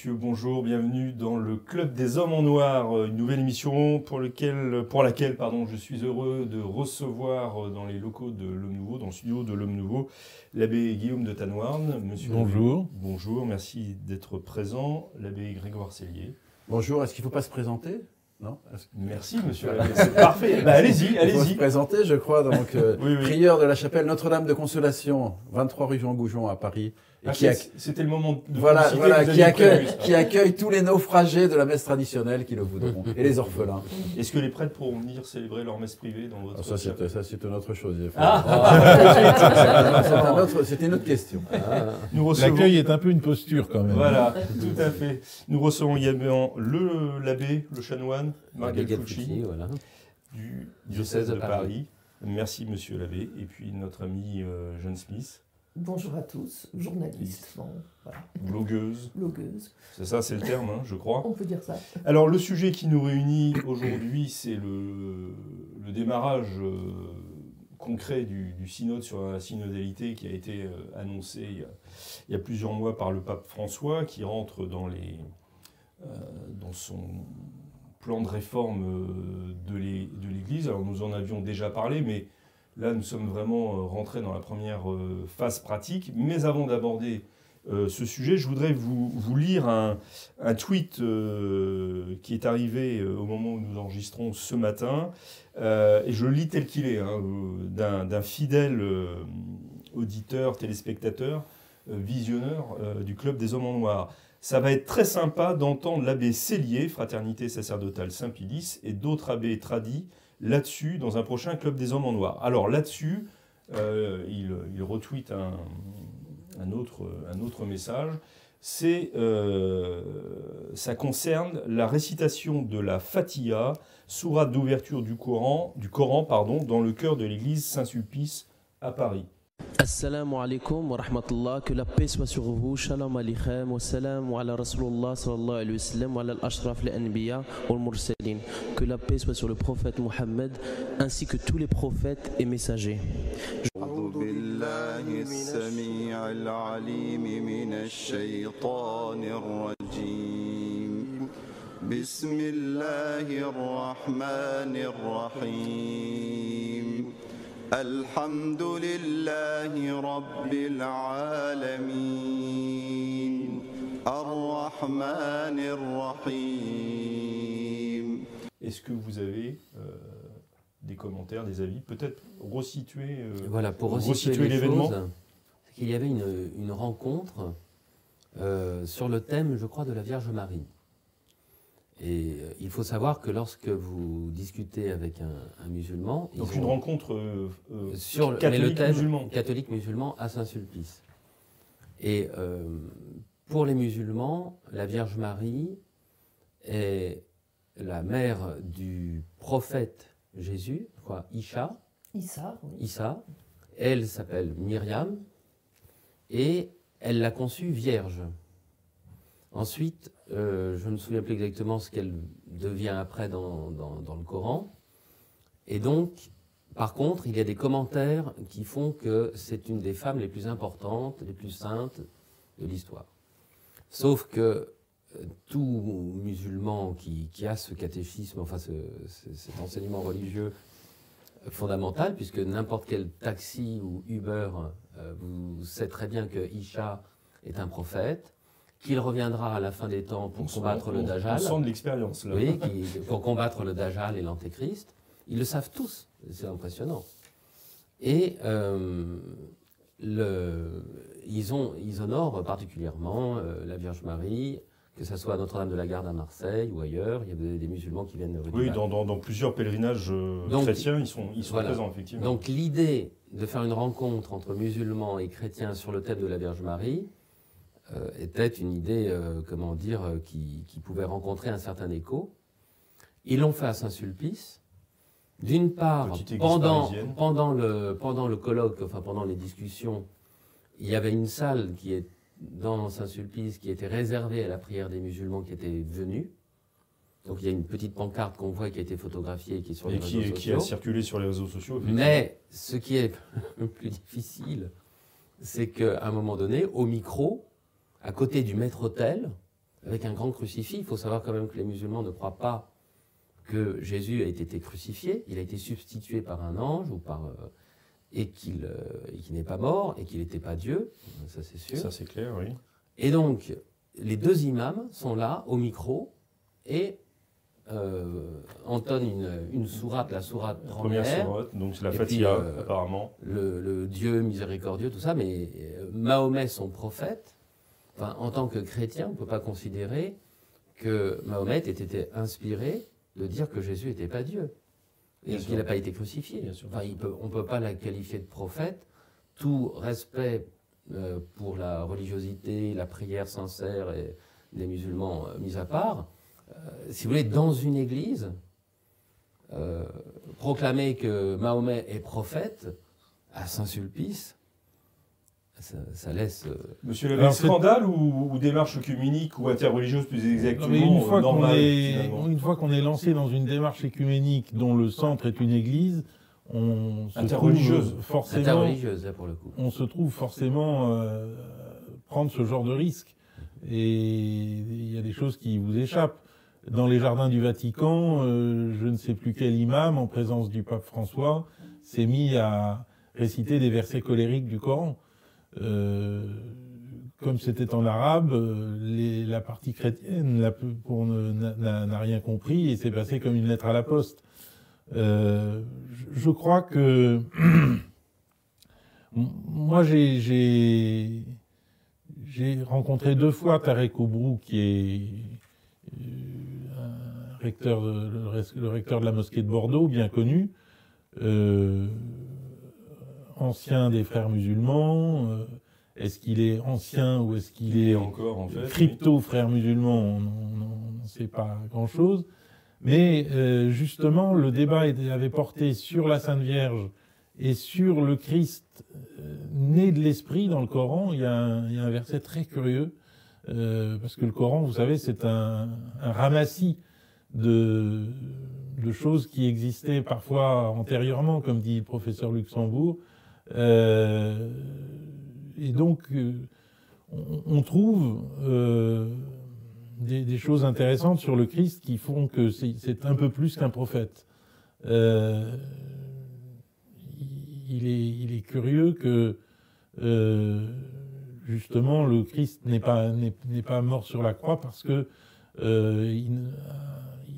monsieur, bonjour, bienvenue dans le Club des Hommes en Noir, euh, une nouvelle émission pour, lequel, pour laquelle pardon, je suis heureux de recevoir euh, dans les locaux de l'Homme Nouveau, dans le studio de l'Homme Nouveau, l'abbé Guillaume de Tanoirne. Monsieur Bonjour. bonjour, merci d'être présent. L'abbé Grégoire Cellier. Bonjour, est-ce qu'il ne faut pas se présenter? Non? Merci, monsieur l'abbé, c'est parfait. Bah, allez-y, allez-y. présenter, je crois, donc euh, Oui, oui. prieur de la chapelle Notre-Dame de Consolation, 23 rue Jean Goujon à Paris, Ah, C'était le moment de voilà, voilà, vous qui, accueille, qui tous les naufragés de la messe traditionnelle qui le voudront, et les orphelins. Est-ce que les prêtres pourront venir célébrer leur messe privée dans votre Ah, ça, c'est une autre chose. faut- Ah. C'est un autre- c'est une autre question. Recevons... L'accueil est un peu une posture quand même. Voilà, tout à fait. Nous recevons également le l'abbé, le chanoine, Marguerite Gabriel Fucci, Fucci, voilà. du diocèse de Paris. Merci, monsieur l'abbé. Et puis notre ami euh, Jeanne Smith, Bonjour à tous, journaliste, bon, voilà, blogueuse. blogueuse, C'est ça, c'est le terme, hein, je crois. on peut dire ça. Alors, le sujet qui nous réunit aujourd'hui, c'est le, le démarrage euh, concret du, du synode sur la synodalité qui a été euh, annoncé il y a, il y a plusieurs mois par le pape François, qui rentre dans, les, euh, dans son plan de réforme de l'Église. Alors, nous en avions déjà parlé, mais là, nous sommes vraiment euh, rentrés dans la première euh, phase pratique. Mais avant d'aborder euh, ce sujet, je voudrais vous, lire un, tweet qui est arrivé au moment où nous enregistrons ce matin, et je le lis tel qu'il est, hein, d'un fidèle auditeur, téléspectateur, visionneur du Club des Hommes en Noir. Ça va être très sympa d'entendre l'abbé Cellier, Fraternité sacerdotale Saint-Pilice, et d'autres abbés tradis là-dessus dans un prochain Club des Hommes en Noir. Alors là-dessus, euh, il, il retweet un, autre message. C'est, euh, ça concerne la récitation de la Fatiha, sourate d'ouverture du Coran, du Coran pardon, dans le cœur de l'église Saint-Sulpice à Paris. السلام عليكم ورحمة الله. كل بيس وسغفو شلام عليكم والسلام على رسول الله صلى الله عليه وسلم وعلى الأشرف الأنبياء والمرسلين كل بيس وسغفو النبي محمد ainsi que tous les prophètes et messagers. أعوذ بالله السميع العليم من الشيطان الرجيم. بسم الله الرحمن الرحيم. الحمد لله رب العالمين الرحمن الرحيم Est-ce que vous avez euh, des commentaires, des avis Peut-être resituer. euh, Voilà, pour Resituer resituer les l'événement. choses, c'est qu'il y avait une, une rencontre euh, sur le thème, je crois, de la Vierge Marie. Et euh, il faut savoir que lorsque vous discutez avec un, un musulman, donc une rencontre euh, euh, sur le- mais catholique le thème musulman. catholique musulman à Saint-Sulpice. Et euh, pour les musulmans, la Vierge Marie est la mère du prophète Jésus, quoi, Isha, Issa, oui. Issa. Elle s'appelle Myriam et elle l'a conçue vierge. Ensuite, euh, je ne me souviens plus exactement ce qu'elle devient après dans, le Coran. Et donc, par contre, il y a des commentaires qui font que c'est une des femmes les plus importantes, les plus saintes de l'histoire. Sauf que euh, tout musulman qui, a ce catéchisme, enfin ce- ce- cet enseignement religieux fondamental, puisque n'importe quel taxi ou Uber, euh, vous sait très bien que Isha est un prophète, qu'il reviendra à la fin des temps pour On combattre le Dajjal. On sent de l'expérience là. Oui, qui- pour combattre le Dajjal et l'Antéchrist. Ils le savent tous, c'est impressionnant. Et euh, le, ils, ont, ils honorent particulièrement euh, la Vierge Marie, que ce soit à Notre-Dame de la Garde à Marseille ou ailleurs. Il y a des, des musulmans qui viennent Oui, dans, dans- dans plusieurs pèlerinages euh, Donc, chrétiens, ils sont, ils sont voilà. présents, effectivement. Donc l'idée de faire une rencontre entre musulmans et chrétiens sur le thème de la Vierge Marie était une idée, euh, comment dire, euh, qui, qui pouvait rencontrer un certain écho. Ils l'ont fait à Saint-Sulpice. D'une part, pendant, le, pendant le colloque, enfin pendant les discussions, il y avait une salle qui est dans Saint-Sulpice qui était réservée à la prière des musulmans qui étaient venus. Donc il y a une petite pancarte qu'on voit qui a été photographiée et qui est sur les Et réseaux qui, qui a circulé sur les réseaux sociaux. Mais ce qui est plus difficile, c'est qu'à un moment donné, au micro, à côté du maître-autel, avec un grand crucifix, il faut savoir quand même que les musulmans ne croient pas que Jésus ait été crucifié, il a été substitué par un ange ou par euh, et qu'il euh, qu'il n'est pas mort et qu'il n'était pas Dieu, ça c'est sûr. Ça, c'est clair, oui. Et donc, les deux imams sont là, au micro, et euh, entonnent une, une sourate, la sourate La première première, sourate, donc c'est la Fatiha, euh, apparemment. le, le Dieu miséricordieux, tout ça, mais euh, Mahomet, son prophète, enfin, en tant que chrétien, on ne peut pas considérer que Mahomet ait été inspiré de dire que Jésus n'était pas Dieu et qu'il n'a pas été crucifié. Bien sûr. Enfin, il peut- on ne peut pas la qualifier de prophète. Tout respect euh, pour la religiosité, la prière sincère et des musulmans euh, mis à part, euh, si vous voulez, dans une église, proclamer que Mahomet est prophète à Saint-Sulpice, ça, ça laisse. euh, Monsieur Labbé, scandale ou, ou démarche œcuménique ou interreligieuse plus exactement mais une fois euh, qu'on normale, est, une fois qu'on est lancé dans une démarche écuménique dont le centre est une église, on se Interreligieuse. trouve forcément, interreligieuse, là, pour le coup. on se trouve forcément euh, prendre ce genre de risque. Et il y a des choses qui vous échappent. Dans les jardins du Vatican, euh, je ne sais plus quel imam, en présence du pape François, s'est mis à réciter des versets colériques du Coran. Euh, comme c'était en arabe, euh, la partie chrétienne n'a- rien compris et c'est passé comme une lettre à la poste. Euh, je- crois que moi j'ai rencontré deux fois Tarek Oubrou qui est euh, un recteur le, recteur de la mosquée de Bordeaux bien connu ancien des frères musulmans euh, est-ce qu'il est ancien ou est-ce qu'il est encore, en fait. crypto frères musulmans, on n'en sait pas grand-chose. Mais euh, justement, le débat avait porté sur la Sainte Vierge et sur le Christ euh, né de l'Esprit dans le Coran. Il y a un, il y a un verset très curieux, euh, parce que le Coran, vous savez, c'est un, un ramassis de, de choses qui existaient parfois antérieurement, comme dit le professeur Luxembourg. Euh, et donc, euh, on, on trouve euh, des, des choses intéressantes sur le Christ qui font que c'est un peu plus qu'un prophète. Il, est, il est curieux que justement le Christ n'est pas mort sur la croix parce que euh, il,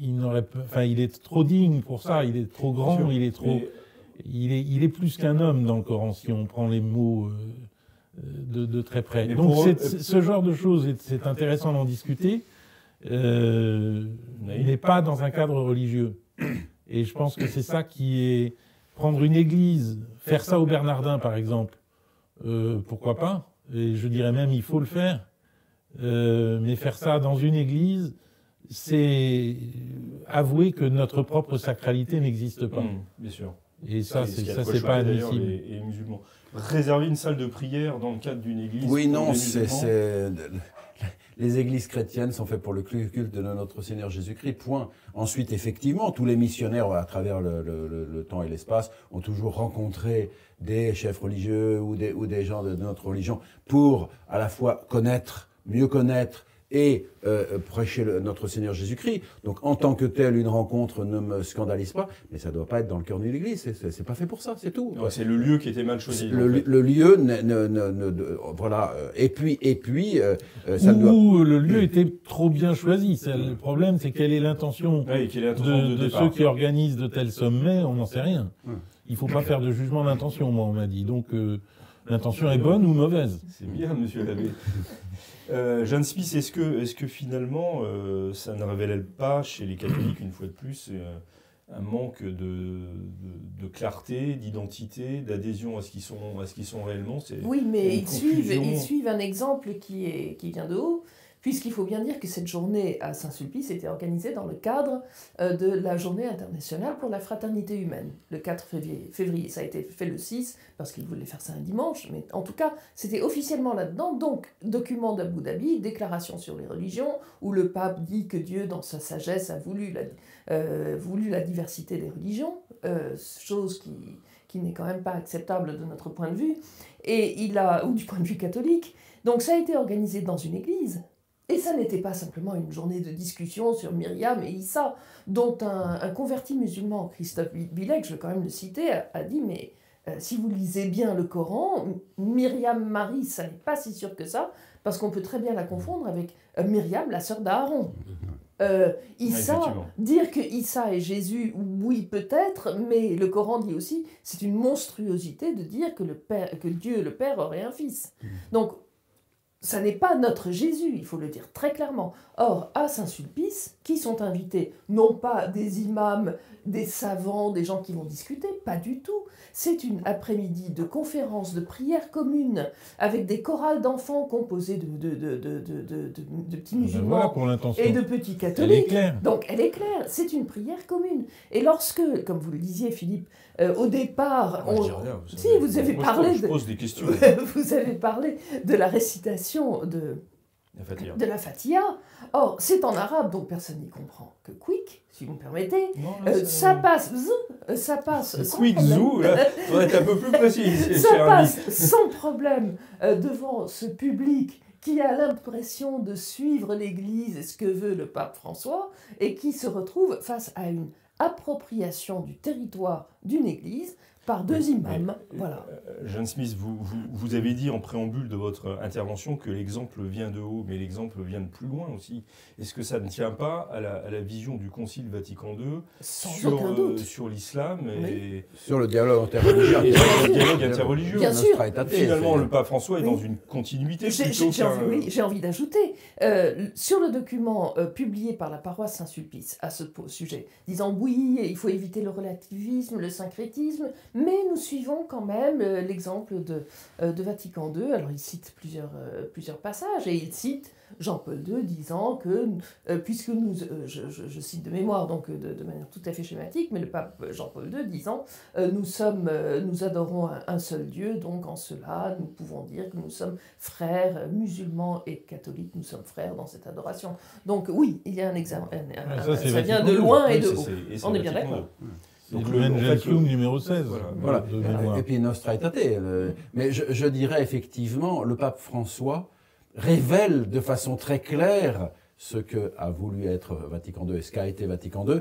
il enfin il est trop digne pour ça, il est trop grand, il est trop il est, il est plus qu'un homme dans le Coran si on prend les mots euh, de, de très près. Donc c'est- ce genre de choses, est- c'est intéressant d'en discuter, euh, Oui. mais pas dans un cadre religieux. Et je pense que c'est ça qui est prendre une église, faire ça au Bernardin par exemple, euh, pourquoi pas? Et je dirais même il faut le faire. Euh, mais faire ça dans une église, c'est avouer que notre propre sacralité n'existe pas. hum, bien sûr. Et ça, ce c'est pas admissible. Les, les musulmans. Réserver une salle de prière dans le cadre d'une église. Oui, non, c'est, les églises chrétiennes sont faites pour le culte de notre Seigneur Jésus-Christ. Point. Ensuite, effectivement, tous les missionnaires à travers le, le- le- le temps et l'espace ont toujours rencontré des chefs religieux ou des, ou des gens de, de notre religion pour à la fois connaître, mieux connaître et euh, prêcher le- notre Seigneur Jésus-Christ. Donc, en tant que tel, une rencontre ne me scandalise pas, mais ça ne doit pas être dans le cœur d'une église. C'est, c'est, c'est pas fait pour ça, c'est tout. Ouais, c'est le lieu qui était mal choisi. Le, en fait. le lieu, ne, ne- ne- ne- de- voilà. euh, Et puis, et puis, euh, euh, ça doit. Ou le lieu était trop bien choisi. C'est- Le problème, c'est quelle est l'intention Ouais, et quelle est l'intention de, de de ceux qui organisent de tels sommets On n'en sait rien. Hum. Il faut pas faire de jugement d'intention, moi, on m'a dit. Donc, euh, l'intention est bonne ou mauvaise? C'est bien, monsieur l'abbé. Euh, Jeanne Spice, est-ce que, est que finalement, euh, ça ne révèle pas chez les catholiques, une fois de plus, euh, un manque de, de- de clarté, d'identité, d'adhésion à ce qu'ils sont, à ce qu'ils sont réellement? Oui, mais ils suivent, confusion. ils suivent un exemple qui, est, qui vient de haut, puisqu'il faut bien dire que cette journée à Saint-Sulpice était organisée dans le cadre euh, de la journée internationale pour la fraternité humaine, le 4 février. février. Ça a été fait le 6, parce qu'ils voulaient faire ça un dimanche, mais en tout cas, c'était officiellement là-dedans. Donc, document d'Abu Dhabi, déclaration sur les religions, où le pape dit que Dieu, dans sa sagesse, a voulu la, euh, voulu la diversité des religions, euh, chose qui, qui n'est quand même pas acceptable de notre point de vue, et il a, ou du point de vue catholique. Donc ça a été organisé dans une église. Et ça n'était pas simplement une journée de discussion sur Myriam et Issa, dont un, un converti musulman, Christophe Bilek, je vais quand même le citer, a, a dit, mais euh, si vous lisez bien le Coran, Myriam Marie, ça n'est pas si sûr que ça, parce qu'on peut très bien la confondre avec euh, Myriam, la sœur d'Aaron. Euh, Issa, dire que Issa est Jésus, oui peut-être, mais le Coran dit aussi, c'est une monstruosité de dire que, le père, que Dieu, le Père, aurait un fils. Donc, ça n'est pas notre Jésus, il faut le dire très clairement. Or, à Saint-Sulpice, qui sont invités Non pas des imams, des savants, des gens qui vont discuter, pas du tout. C'est une après-midi de conférences, de prières communes, avec des chorales d'enfants composés de, de, de, de, petits Ben musulmans voilà pour l'intention. et de petits Elle est catholiques. claire. Donc elle est claire, c'est une prière commune. Et lorsque, comme vous le disiez Philippe, euh, au départ, Moi, je dis rien, vous si vous avez Moi, je parlé pose- je de- pose des questions. vous avez parlé de la récitation de, La de la Fatiha. Or, c'est en arabe, donc personne n'y comprend que quick, si vous me permettez. Non, là, Euh, ça passe, euh, ça passe. Quick problème. zoo, là, faudrait être un peu plus précis. ça ami. passe sans problème euh, devant ce public qui a l'impression de suivre l'Église et ce que veut le pape François, et qui se retrouve face à une appropriation du territoire d'une Église par deux imams. Voilà. Euh, Jeanne Smith, vous, vous, vous avez dit en préambule de votre intervention que l'exemple vient de haut, mais l'exemple vient de plus loin aussi. Est-ce que ça ne tient pas à la, à la vision du Concile Vatican II Sans sur, aucun euh, doute. sur l'islam et, Sur le dialogue interreligieux. et sur le dialogue interreligieux Bien sûr. Finalement, le pape François est Oui. dans une continuité J'ai envie, envie d'ajouter, euh, sur le document euh, publié par la paroisse Saint-Sulpice à ce sujet, disant oui, il faut éviter le relativisme, le syncrétisme, mais nous suivons quand même euh, l'exemple de, euh, de Vatican II. Alors il cite plusieurs, euh, plusieurs passages et il cite Jean-Paul II disant que, euh, puisque nous, euh, je, je- je cite de mémoire, donc de, de manière tout à fait schématique, mais le pape Jean-Paul II disant euh, nous, sommes, nous adorons un, un seul Dieu, donc en cela nous pouvons dire que nous sommes frères musulmans et catholiques, nous sommes frères dans cette adoration. Donc oui, il y a un examen. un- un- ça, ça vient de loin et de haut. On est bien d'accord. Donc le le- en fait, le- numéro 16. Voilà. Voilà. Et puis Nostra Aetate. euh, Mais je, je dirais effectivement, le pape François révèle de façon très claire ce que a voulu être Vatican II et ce qu'a été Vatican II,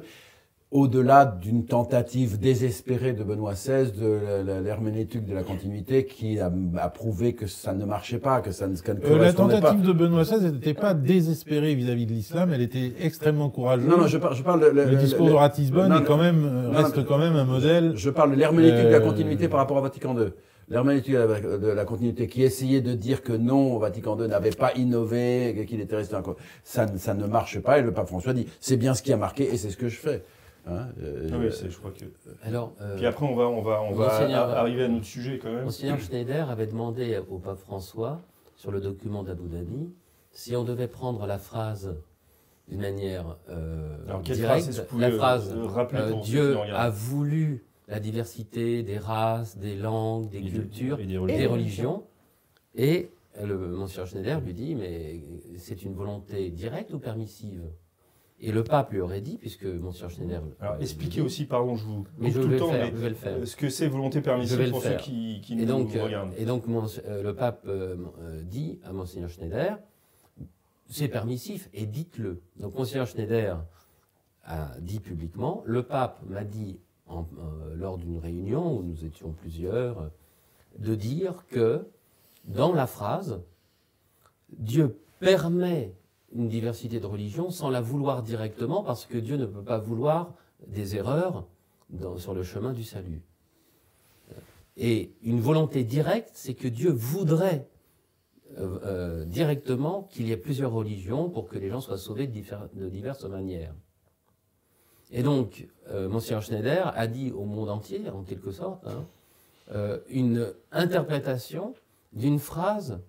au-delà d'une tentative désespérée de Benoît XVI de l'herméneutique de la continuité qui a, a prouvé que ça ne marchait pas, que ça ne, ça ne Euh, la pas. tentative de Benoît XVI n'était pas désespérée vis-à-vis de l'islam, elle était extrêmement courageuse. Non, non, je parle, je parle le, le- discours de Ratisbonne est quand même, non, reste non, quand même un modèle. Je parle de l'herméneutique de la Euh, continuité par rapport à Vatican II. L'herméneutique de la- continuité qui essayait de dire que non, Vatican II n'avait pas innové, qu'il était resté encore. Ça ne marche pas et le pape François dit c'est bien ce qui a marqué et c'est ce que je fais. Hein, euh, Ah oui, c'est- je crois que. Alors, euh, Puis après, on va, on va, on va Monseigneur- a- arriver à notre sujet quand même. Monseigneur Schneider avait demandé au pape François, sur le document d'Abu Dhabi, si on devait prendre la phrase d'une manière euh, Alors, directe, phrase la phrase euh, rappeler euh, Dieu a voulu la diversité des races, des langues, des Et des- cultures, et des religions. Et le Monseigneur Schneider lui dit, mais c'est une volonté directe ou permissive? Et le pape lui aurait dit, puisque Monseigneur Schneider... Alors, expliquez dit, aussi, pardon, je vous Mais je tout vais le temps, faire, mais je vais le faire. ce que c'est volonté permissive pour ceux qui, qui Et nous donc, euh, regardent. et donc mon- euh, le pape euh, dit à Monseigneur Schneider, c'est permissif et dites-le. Donc Monseigneur Schneider a dit publiquement, le pape m'a dit en- euh, lors d'une réunion où nous étions plusieurs, de dire que dans la phrase, Dieu permet une diversité de religions sans la vouloir directement parce que Dieu ne peut pas vouloir des erreurs sur le chemin du salut. Et une volonté directe, c'est que Dieu voudrait euh, euh, directement qu'il y ait plusieurs religions pour que les gens soient sauvés de, diverses manières. Et donc, euh, Monseigneur Schneider a dit au monde entier, en quelque sorte, hein, euh, une interprétation d'une phrase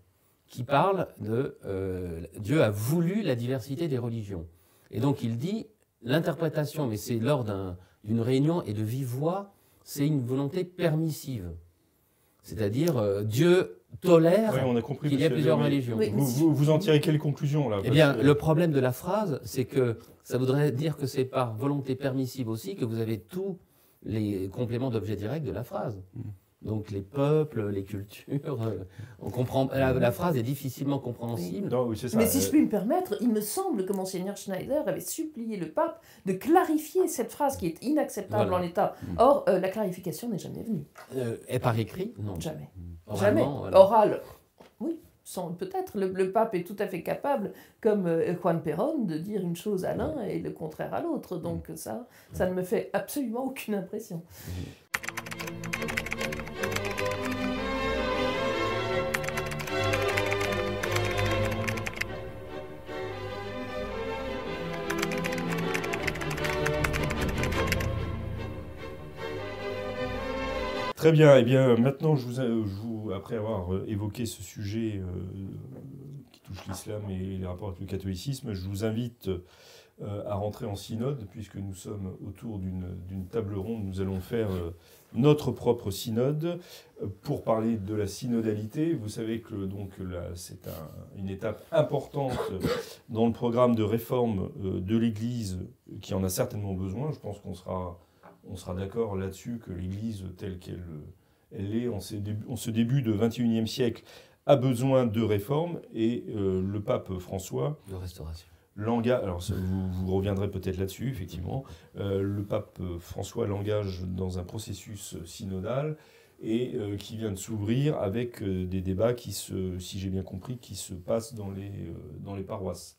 qui parle de euh, Dieu a voulu la diversité des religions. Et donc il dit l'interprétation, mais c'est lors d'un- d'une réunion et de vive voix, c'est une volonté permissive. C'est-à-dire euh, Dieu tolère Oui, qu'il y a monsieur plusieurs mais religions. Oui, Vous, vous, vous en tirez quelle conclusion là Eh bien, que- le problème de la phrase, c'est que ça voudrait dire que c'est par volonté permissive aussi que vous avez tous les compléments d'objet direct de la phrase. Donc les peuples, les cultures, euh, on comprend. La, la phrase est difficilement compréhensible. Non, oui, c'est ça. Mais si Euh, je puis me permettre, il me semble que Monseigneur Schneider avait supplié le pape de clarifier cette phrase qui est inacceptable Voilà. en l'état. Or, euh, la clarification n'est jamais venue. Euh, et par écrit, non. Jamais. Oralement, Jamais. voilà. Oral, oui, sans- peut-être. Le, le pape est tout à fait capable, comme euh, Juan Perón, de dire une chose à l'un et le contraire à l'autre. Donc ça, ça ne me fait absolument aucune impression. Très bien. Eh bien, maintenant, je vous, je vous- après avoir euh, évoqué ce sujet euh, qui touche l'islam et les rapports avec le catholicisme, je vous invite euh, à rentrer en synode, puisque nous sommes autour d'une table ronde. Nous allons faire euh, notre propre synode euh, pour parler de la synodalité. Vous savez que donc c'est un- une étape importante euh, dans le programme de réforme euh, de l'Église, qui en a certainement besoin. Je pense qu'on sera on sera d'accord là-dessus que l'Église telle qu'elle elle est en, ce début de 21e siècle a besoin de réformes et euh, le pape François De restauration. l'engage, alors ça, vous, vous reviendrez peut-être là-dessus effectivement, Euh, le pape François l'engage dans un processus synodal et euh, qui vient de s'ouvrir avec des débats qui se, si j'ai bien compris, qui se passent dans les, dans les paroisses.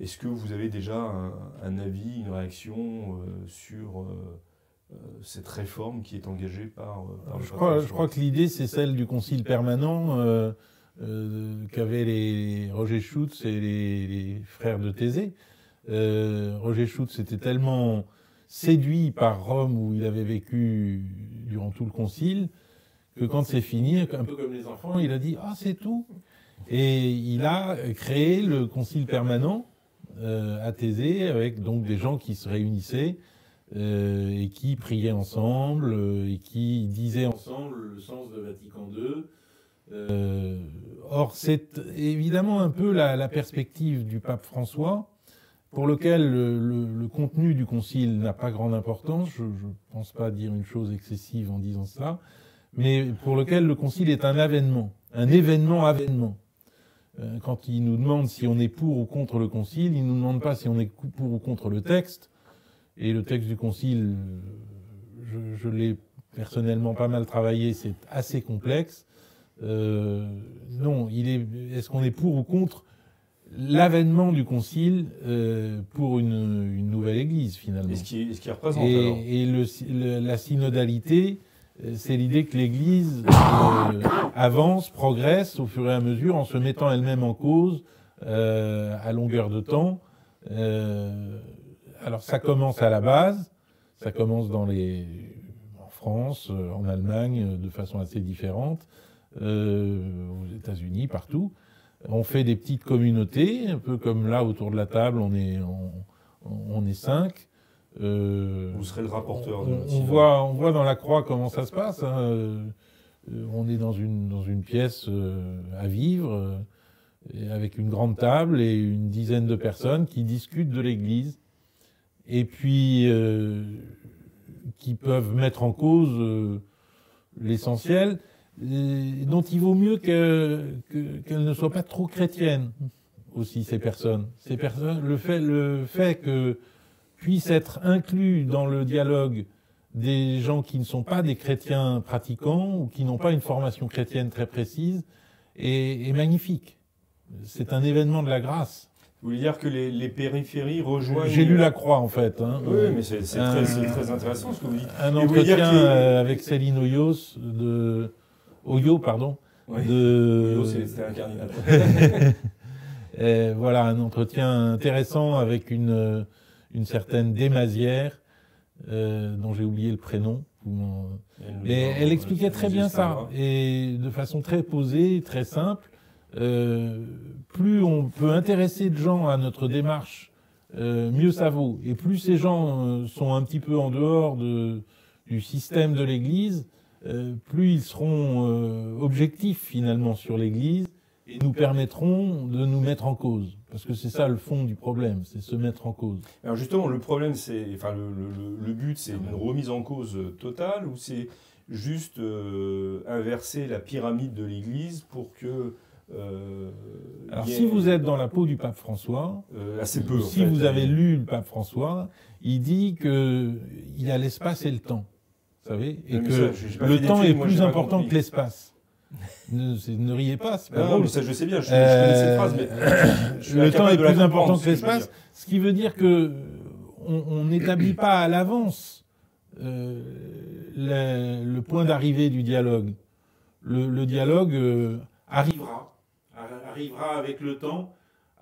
Est-ce que vous avez déjà un, un avis, une réaction euh, sur euh, euh, cette réforme qui est engagée par, euh, par le Je crois, je crois que l'idée, c'est celle du concile permanent euh, euh, qu'avaient les Roger Schutz et les, les frères de Thésée. Euh, Roger Schutz était tellement séduit par Rome où il avait vécu durant tout le concile que quand c'est fini, un peu comme les enfants, il a dit ah c'est tout et il a créé le concile permanent euh, à Thésée avec donc des gens qui se réunissaient euh, et qui priaient ensemble euh, et qui disaient ensemble le sens de Vatican II. Euh, or, c'est évidemment un peu la, perspective du pape François, pour lequel le, contenu du concile n'a pas grande importance. Je ne pense pas dire une chose excessive en disant cela, mais pour lequel le concile est un avènement, un événement-avènement. Euh, Quand il nous demande si on est pour ou contre le concile, il ne nous demande pas si on est pour ou contre le texte. Et le texte du concile, euh, je, je l'ai personnellement pas mal travaillé, c'est assez complexe. Euh, non, il est. Est-ce qu'on est pour ou contre l'avènement du concile euh, pour une, une nouvelle Église finalement? Et ce qui, ce qui représente alors? et, et le- le- la synodalité, euh, c'est l'idée que l'Église euh, avance, progresse au fur et à mesure en se mettant elle-même en cause euh, à longueur de temps. Euh, alors ça commence à la base, ça commence dans les, en France, euh, en Allemagne, euh, de façon assez différente, euh, aux États-Unis, partout. On fait des petites communautés, un peu comme là autour de la table, on est, on, on est cinq. Euh, Vous serez le rapporteur de on, notre on synode. voit, on voit dans la croix comment ça se passe. hein. Euh, on est dans une, dans une pièce euh, à vivre, euh, avec une grande table et une dizaine de personnes qui discutent de l'Église et puis euh, qui peuvent mettre en cause euh, l'essentiel, dont il vaut mieux que- que- qu'elles ne soient pas trop chrétiennes aussi ces personnes. Ces personnes, le fait, le fait que puissent être inclus dans le dialogue des gens qui ne sont pas des chrétiens pratiquants ou qui n'ont pas une formation chrétienne très précise est, est magnifique. C'est un événement de la grâce. Vous voulez dire que les, les périphéries rejoignent. J'ai lu la croix en fait. hein. Oui, mais c'est très, très intéressant ce que vous dites. Un Et dire entretien que euh, avec Céline Oyos de Oyo, pardon, Oui. de Yo, c'est- C'était un cardinal. Et voilà, un entretien intéressant avec une, une certaine Desmazières, euh, dont j'ai oublié le prénom. Mais elle expliquait très bien ça, et de façon très posée, très simple. Euh, plus on peut intéresser de gens à notre démarche, euh, mieux ça vaut. Et plus ces gens euh, sont un petit peu en dehors de, du système de l'Église, euh, plus ils seront euh, objectifs finalement sur l'Église et nous permettront de nous mettre en cause. Parce que c'est ça le fond du problème, c'est se mettre en cause. Alors justement, le problème, c'est, enfin, le, le- le- le but, c'est une remise en cause euh, totale ou c'est juste euh, inverser la pyramide de l'Église pour que. euh, Alors si vous êtes dans la peau du pape François, Euh, assez peu. en si fait. vous avez lu le pape François, il dit que il y a l'espace et le temps. Vous savez Et que ça, le temps est moi, plus important compris. que l'espace. Ne, riez pas, c'est pas Non, non, drôle. mais ça, je sais bien, je, je Euh, connais cette phrase, mais je suis le temps est plus important que l'espace, ce qui veut dire que on on n'établit pas à l'avance euh, le, le point d'arrivée du dialogue. Le, le dialogue euh, arrivera, arri- arrivera avec le temps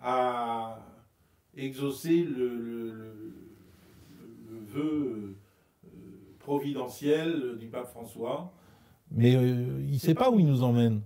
à exaucer le, vœu euh, providentiel du pape François. Mais euh, il ne sait pas où il nous emmène.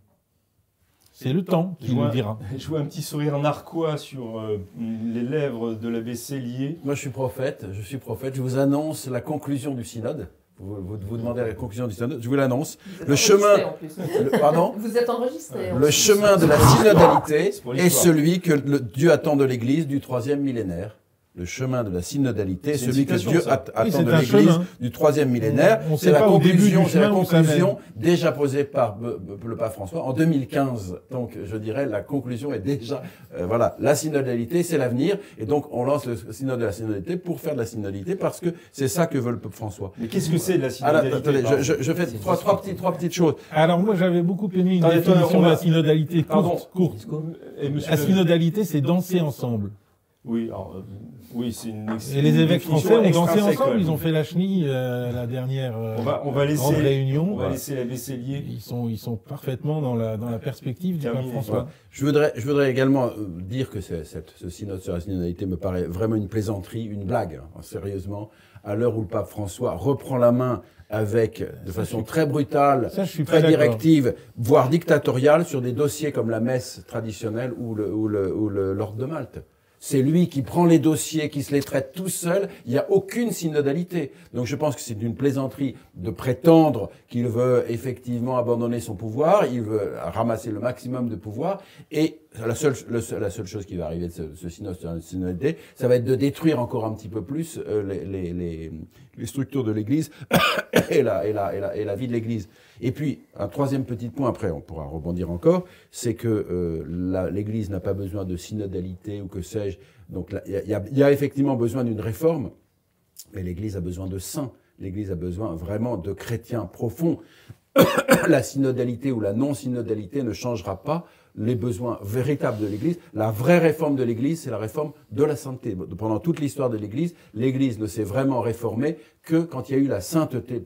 C'est le temps qui nous dira. Je vois un petit sourire narquois sur euh, les lèvres de l'abbé Cellier. Moi, je suis prophète, je suis prophète. Je vous annonce la conclusion du synode. Vous, vous, vous demandez la conclusion du synode. Je vous l'annonce. Le chemin- en plus. Le- pardon? Vous êtes enregistré. en Le chemin de la synodalité est l'histoire. celui que le Dieu attend de l'Église du troisième millénaire. Le chemin de la synodalité celui que Dieu ça. att- Oui, attend c'est de l'Église du troisième millénaire. C'est la conclusion, c'est la conclusion déjà posée par be- le pape François en 2015. Donc, je dirais, la conclusion est déjà, euh, voilà, la synodalité, c'est l'avenir. Et donc, on lance le synode de la synodalité pour faire de la synodalité parce que c'est ça que veut le pape François. Mais qu'est-ce que c'est de la Ah, synodalité attendez, pardon je, je- je fais trois, trois, petites, trois petites choses. Alors moi j'avais beaucoup aimé une Attendez, définition on de la synodalité courte. courte. Et La synodalité c'est danser ensemble. Oui, alors, euh, oui, c'est une. Et les une évêques français ont dansé ensemble, ils ont fait la chenille euh, la dernière euh, On va, on va laisser. grande réunion. On va laisser l'abbé Cellier. Ils sont, ils sont parfaitement dans la, dans la perspective du pape. François. Je voudrais, je voudrais également euh, dire que c'est- cette- ce synode sur la synodalité me paraît vraiment une plaisanterie, une blague, hein, sérieusement, à l'heure où le pape François reprend la main avec, de façon très brutale, Ça je suis très directive, voire dictatoriale, sur des dossiers comme la messe traditionnelle ou le, ou le, ou le- l'ordre de Malte. C'est lui qui prend les dossiers, qui se les traite tout seul. Il n'y a aucune synodalité. Donc je pense que c'est une plaisanterie de prétendre qu'il veut effectivement abandonner son pouvoir, il veut ramasser le maximum de pouvoir. Et la seule, le seul- la seule chose qui va arriver de ce, ce synode synodalité, ça va être de détruire encore un petit peu plus euh, les, les, les, les structures de l'Église et la, et, la, et, la, et la vie de l'Église. Et puis, un troisième petit point, après on pourra rebondir encore, c'est que euh, l'Église n'a pas besoin de synodalité ou que sais-je. Donc il y, a- effectivement besoin d'une réforme, mais l'Église a besoin de saints. L'Église a besoin vraiment de chrétiens profonds. la synodalité ou la non-synodalité ne changera pas les besoins véritables de l'Église. La vraie réforme de l'Église, c'est la réforme de la sainteté. Pendant toute l'histoire de l'Église, l'Église ne s'est vraiment réformée que quand il y a eu la sainteté.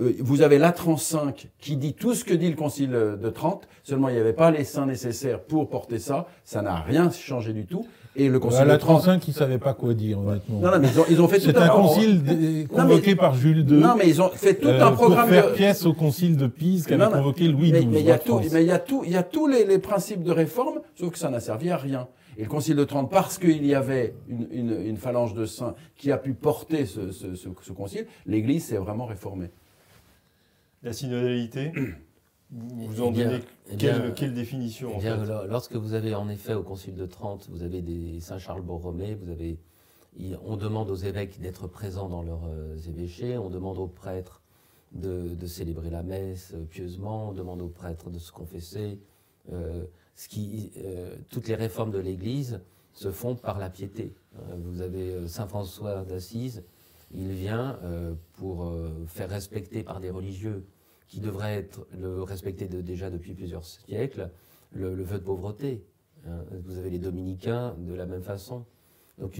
Euh, euh, Vous avez l'Atran 5 qui dit tout ce que dit le Concile de Trente, seulement il n'y avait pas les saints nécessaires pour porter ça, ça n'a rien changé du tout. Et le Concile Bah, de la Trente... 35 qui savait pas quoi dire honnêtement. Non, non, mais ils ont, ils ont fait C'est tout un concile dé- convoqué par Jules II. Non, mais ils ont fait tout euh, un pour programme faire de... pièce au concile de Pise qu'avait convoqué Louis mais, XII. mais il y a tout, mais il y a tout, il y a tous les, les principes de réforme, sauf que ça n'a servi à rien. Et le Concile de Trente, parce qu'il y avait une, une, une phalange de saints qui a pu porter ce, ce, ce, ce concile, l'Église s'est vraiment réformée. La synodalité, vous vous en Eh bien, donnez eh quelle, bien, quelle définition en Eh bien, fait lo- lorsque vous avez en effet au Concile de Trente, vous avez des Saint Charles Borromée, vous avez, on demande aux évêques d'être présents dans leurs euh, évêchés, on demande aux prêtres de, de célébrer la messe euh, pieusement, on demande aux prêtres de se confesser. euh, ce qui, euh, toutes les réformes de l'Église se font par la piété. Vous avez Saint François d'Assise, il vient euh, pour euh, faire respecter par des religieux qui devraient être le respecter de- déjà depuis plusieurs siècles, le, vœu de pauvreté. hein. Vous avez les dominicains de la même façon. Donc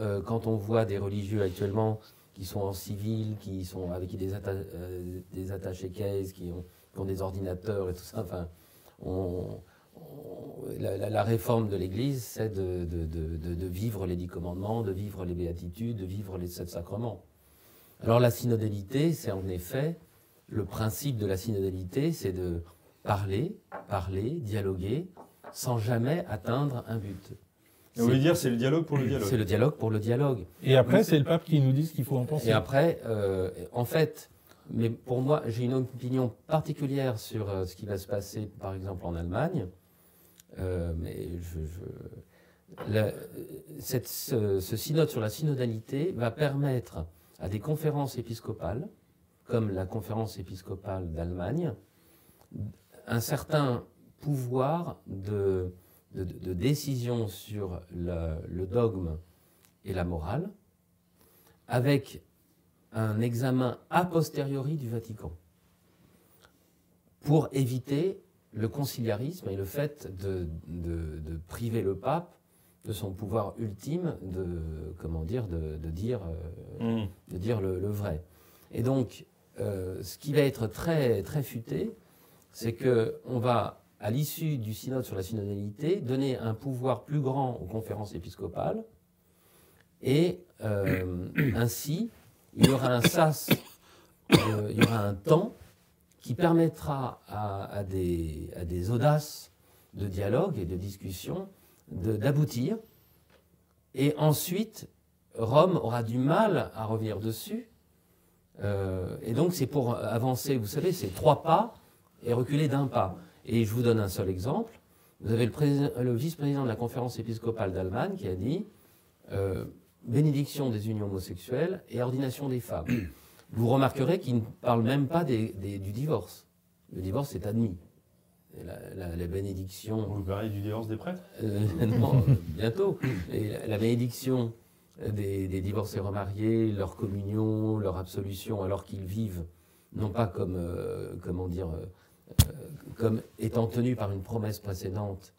euh, quand on voit des religieux actuellement qui sont en civil, qui sont avec des, atta des attachés caisses, qui ont, qui ont des ordinateurs et tout ça, enfin, on- la, la- la réforme de l'Église, c'est de, de- de- de- de vivre les dix commandements, de vivre les béatitudes, de vivre les sept sacrements. Alors la synodalité, c'est en effet le principe de la synodalité, c'est de parler, parler, dialoguer, sans jamais atteindre un but. Vous voulez dire c'est le dialogue pour le dialogue C'est le dialogue pour le dialogue. Et après, c'est le pape qui nous dit ce qu'il faut en penser. Et après, euh, en fait, mais pour moi, j'ai une opinion particulière sur euh, ce qui va se passer, par exemple, en Allemagne. Euh, mais je, je- cette- ce, synode sur la synodalité va permettre à des conférences épiscopales, comme la conférence épiscopale d'Allemagne, un certain pouvoir de, décision sur le dogme et la morale, avec un examen a posteriori du Vatican, pour éviter le conciliarisme et le fait de, de- de priver le pape de son pouvoir ultime de, comment dire, de, de dire, euh, Mmh. de dire le, le vrai. Et donc, euh, ce qui va être très, très futé, c'est qu'on va, à l'issue du synode sur la synodalité, donner un pouvoir plus grand aux conférences épiscopales, et euh, ainsi, il y aura un sas, il y aura un temps qui permettra à, des, audaces de dialogue et de discussion d'aboutir. Et ensuite, Rome aura du mal à revenir dessus. Euh, et donc, c'est pour avancer, vous savez, c'est trois pas et reculer d'un pas. Et je vous donne un seul exemple. Vous avez le vice-président de la conférence épiscopale d'Allemagne qui a dit euh, bénédiction des unions homosexuelles et ordination des femmes. Vous remarquerez qu'il ne parle même pas des- des- du divorce. Le divorce est admis. La, la- la bénédiction Vous parlez du divorce des prêtres euh, non, bientôt. Et la, la bénédiction des, des divorcés remariés, leur communion, leur absolution, alors qu'ils vivent, non pas comme, euh, comment dire, euh, comme étant tenus par une promesse précédente,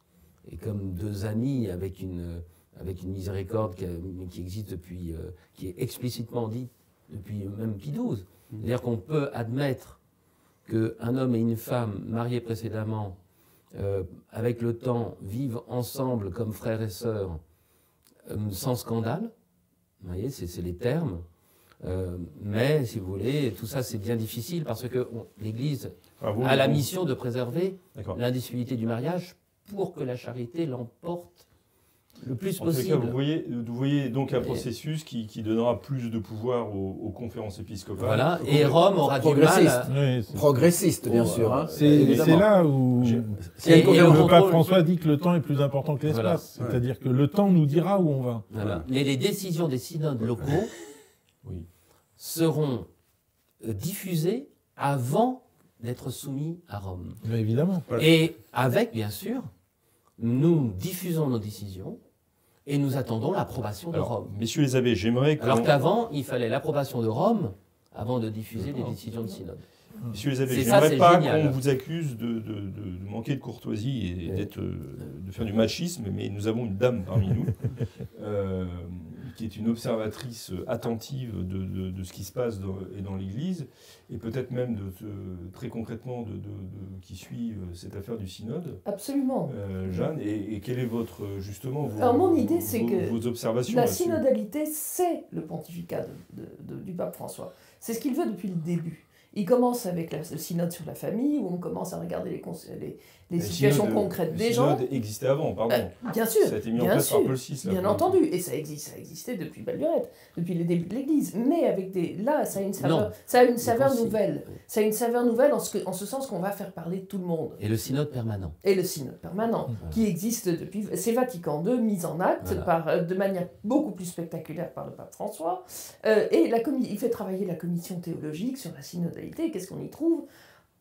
et comme deux amis avec une, avec une miséricorde qui, a- qui existe depuis, qui est explicitement dite depuis même Pie XII. C'est-à-dire qu'on peut admettre qu'un homme et une femme mariés précédemment euh, avec le temps, vivent ensemble comme frères et sœurs, euh, sans scandale. Vous voyez, c'est les termes. Euh, mais, si vous voulez, tout ça, c'est bien difficile parce que l'Église a la mission de préserver l'indissolubilité du mariage pour que la charité l'emporte le plus En tout cas, possible. vous voyez, vous voyez donc un Et- processus qui, qui donnera plus de pouvoir aux, aux conférences épiscopales. Voilà, et Rome aura du mal Progressiste. à... Oui, c'est- Progressiste, bien Oh, sûr. hein. C'est Évidemment. c'est là où, le pape François dit que le temps est plus important que Voilà. l'espace. C'est-à-dire que le temps nous dira où on va. Voilà. Mais les décisions des synodes locaux Oui. seront euh, diffusées avant d'être soumis à Rome. Mais évidemment. Et avec, bien sûr, nous diffusons nos décisions et nous attendons l'approbation de Rome. messieurs les abbés, j'aimerais que. Alors qu'avant, il fallait l'approbation de Rome avant de diffuser les décisions de synode. Messieurs les abbés, j'aimerais pas qu'on vous accuse de, de- de- de manquer de courtoisie et d'être, euh, de faire du machisme, mais nous avons une dame parmi nous euh, qui est une observatrice attentive de, de- de ce qui se passe dans, et dans l'Église, et peut-être même de, très concrètement de, qui suit euh, cette affaire du synode. Absolument. Euh, Jeanne, et, et quelle est votre justement vos, Alors, mon idée, c'est vos- que vos observations La synodalité, c'est le pontificat du pape François. C'est ce qu'il veut depuis le début. Il commence avec la- le synode sur la famille, où on commence à regarder les, les, les Le situations concrètes le des gens. synode existait avant, pardon. Euh, bien sûr, Ça a été mis en bien place par sûr, Paul VI. là, bien entendu, et ça existe, ça existait depuis Balburette, depuis les débuts de l'Église. Mais avec des, là, ça a une saveur, Non. ça a une saveur nouvelle. Ça a une saveur nouvelle en ce, que- en ce sens qu'on va faire parler tout le monde. Et le synode permanent. Et le synode permanent, Voilà. qui existe depuis, c'est Vatican II, mis en acte Voilà. par, euh, de manière beaucoup plus spectaculaire par le pape François. Euh, et la il fait travailler la commission théologique sur la synodalité. Qu'est-ce qu'on y trouve?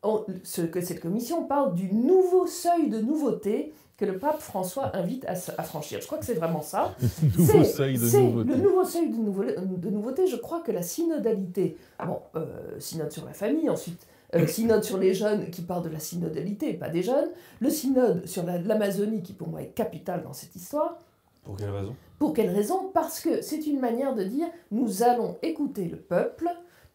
On- ce que cette commission parle du nouveau seuil de nouveauté que le pape François invite à, franchir. Je crois que c'est vraiment ça. Nouveau C'est- seuil de nouveauté. Le nouveau seuil de, nouveau- de nouveauté, je crois que la synodalité, bon, euh, synode sur la famille, ensuite euh, synode sur les jeunes qui parle de la synodalité, pas des jeunes, le synode sur la- l'Amazonie qui pour moi est capital dans cette histoire. Pour quelle raison? Pour quelle raison? Parce que c'est une manière de dire nous allons écouter le peuple,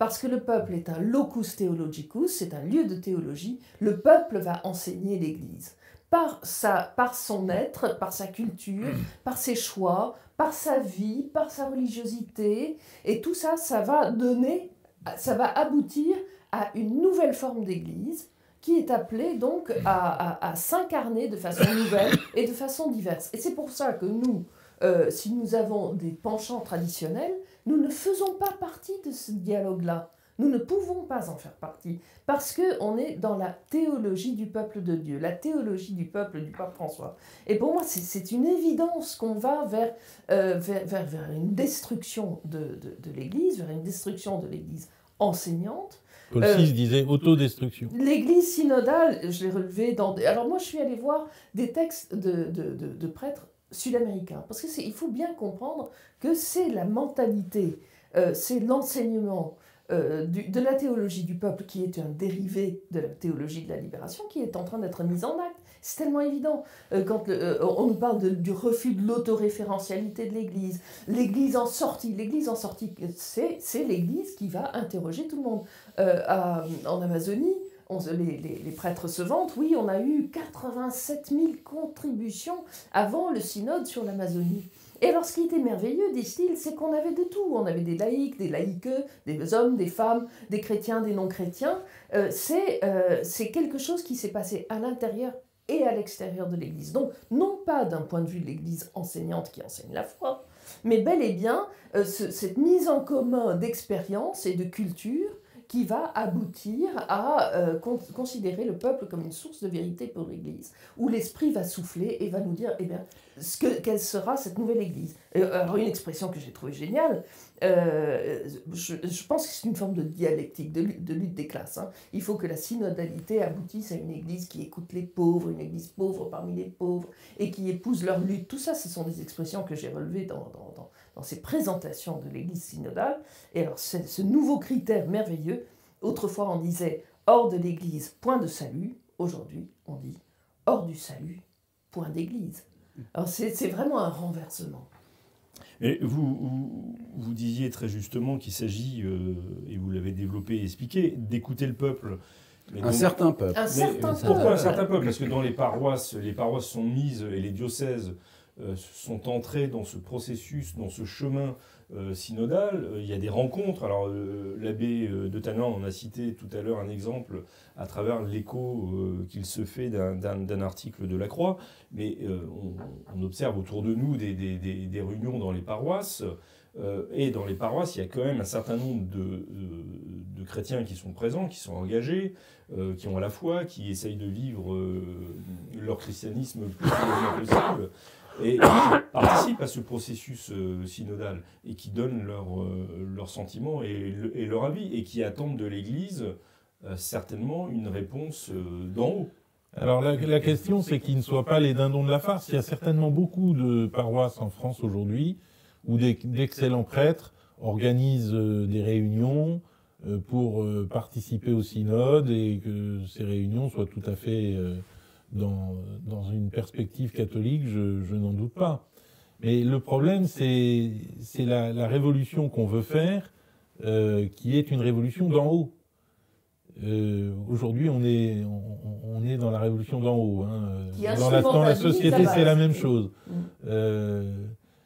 parce que le peuple est un locus theologicus, c'est un lieu de théologie, le peuple va enseigner l'Église. par, sa, par son être, par sa culture, par ses choix, par sa vie, par sa religiosité. Et tout ça, ça va donner, ça va aboutir à une nouvelle forme d'Église qui est appelée donc à, à- à s'incarner de façon nouvelle et de façon diverse. Et c'est pour ça que nous, euh, si nous avons des penchants traditionnels, nous ne faisons pas partie de ce dialogue-là. Nous ne pouvons pas en faire partie parce qu'on est dans la théologie du peuple de Dieu, la théologie du peuple du pape François. Et pour moi, c'est- une évidence qu'on va vers, euh, vers, vers- vers une destruction de, de- de l'Église, vers une destruction de l'Église enseignante. Paul Euh, VI disait autodestruction. L'Église synodale, je l'ai relevé dans... des- Alors moi, je suis allée voir des textes de- de prêtres sud-américains, parce qu'il faut bien comprendre que c'est la mentalité, euh, c'est l'enseignement euh, de la théologie du peuple qui est un dérivé de la théologie de la libération qui est en train d'être mise en acte. C'est tellement évident. Euh, quand on nous parle du refus de l'autoréférentialité de l'Église, l'Église en sortie, l'Église en sortie, c'est l'Église qui va interroger tout le monde. En Amazonie, les, prêtres se vantent, oui, on a eu 87 000 contributions avant le synode sur l'Amazonie. Et alors, ce qui était merveilleux, disent-ils, c'est qu'on avait de tout. On avait des laïcs, des laïqueux, des hommes, des femmes, des chrétiens, des non-chrétiens. Euh, c'est euh, c'est quelque chose qui s'est passé à l'intérieur et à l'extérieur de l'Église. Donc, non pas d'un point de vue de l'Église enseignante qui enseigne la foi, mais bel et bien euh, ce- cette mise en commun d'expérience et de culture qui va aboutir à euh, con- considérer le peuple comme une source de vérité pour l'Église, où l'Esprit va souffler et va nous dire, eh bien, ce que, quelle sera cette nouvelle Église. Euh, alors, une expression que j'ai trouvée géniale, euh, je, pense que c'est une forme de dialectique, de, lutte- de lutte des classes. hein. Il faut que la synodalité aboutisse à une Église qui écoute les pauvres, une Église pauvre parmi les pauvres, et qui épouse leur lutte. Tout ça, ce sont des expressions que j'ai relevées dans, dans, dans, dans ces présentations de l'Église synodale. Et alors, c'est ce nouveau critère merveilleux, autrefois on disait hors de l'Église, point de salut. Aujourd'hui, on dit hors du salut, point d'Église. Alors, c'est c'est vraiment un renversement. Mais vous, vous, vous disiez très justement qu'il s'agit, euh, et vous l'avez développé et expliqué, d'écouter le peuple. Mais Un donc- certain peuple. Un Mais certain pourquoi peuple. un certain peuple? Parce que dans les paroisses, les paroisses sont mises et les diocèses euh, sont entrés dans ce processus, dans ce chemin euh, synodal. Euh, Il y a des rencontres. Alors euh, l'abbé euh, de Tanan en a cité tout à l'heure un exemple à travers l'écho euh, qu'il se fait d'un- article de la Croix. Mais euh, on, observe autour de nous des, réunions dans les paroisses. Euh, et dans les paroisses, il y a quand même un certain nombre de, chrétiens qui sont présents, qui sont engagés, euh, qui ont à la foi, qui essayent de vivre euh, leur christianisme le plus possible, et qui participent à ce processus euh, synodal, et qui donnent leurs euh, leurs sentiments et, le- et leur avis, et qui attendent de l'Église euh, certainement une réponse euh, d'en haut. Alors la, la question, c'est qu'ils ne soient pas les dindons de la farce. Il y a certainement beaucoup de paroisses en France aujourd'hui où d'excellents prêtres organisent euh, des réunions euh, pour euh, participer au synode et que ces réunions soient tout à fait euh, dans, dans une perspective catholique, je, je n'en doute pas. Mais le problème, c'est c'est la, la révolution qu'on veut faire, euh, qui est une révolution d'en haut. Euh, Aujourd'hui, on est, on, on est dans la révolution d'en haut. Hein. Dans, la, dans la instrumentalise société, c'est la même chose. Mm. Euh,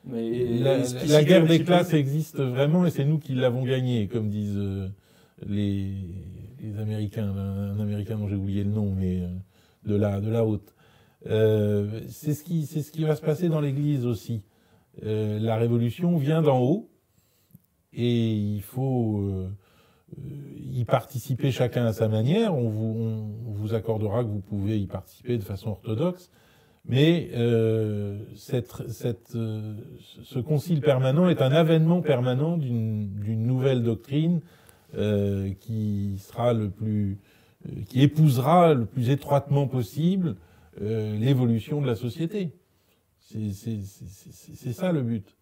Mais la, guerre un des classes existe vraiment et c'est nous qui l'avons gagnée, comme disent euh, les, les Américains. Un Américain dont j'ai oublié le nom, mais euh, de la, de la haute. Euh, c'est ce qui, ce qui va se passer dans l'Église aussi. Euh, la révolution vient d'en haut et il faut euh, y participer chacun à sa manière. On vous, on vous accordera que vous pouvez y participer de façon orthodoxe. Mais cette, cette, ce concile permanent est un avènement permanent d'une nouvelle doctrine qui sera le plus, qui épousera le plus étroitement possible euh, l'évolution de la société. C'est ça le but.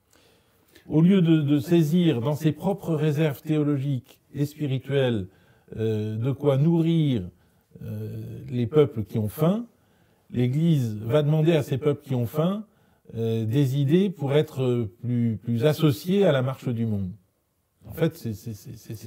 Au lieu de, saisir dans ses propres réserves théologiques et spirituelles euh, de quoi nourrir euh, les peuples qui ont faim, l'Église va demander à ces peuples qui ont faim euh, des idées pour être euh, plus, plus associés à la marche du monde. En fait, c'est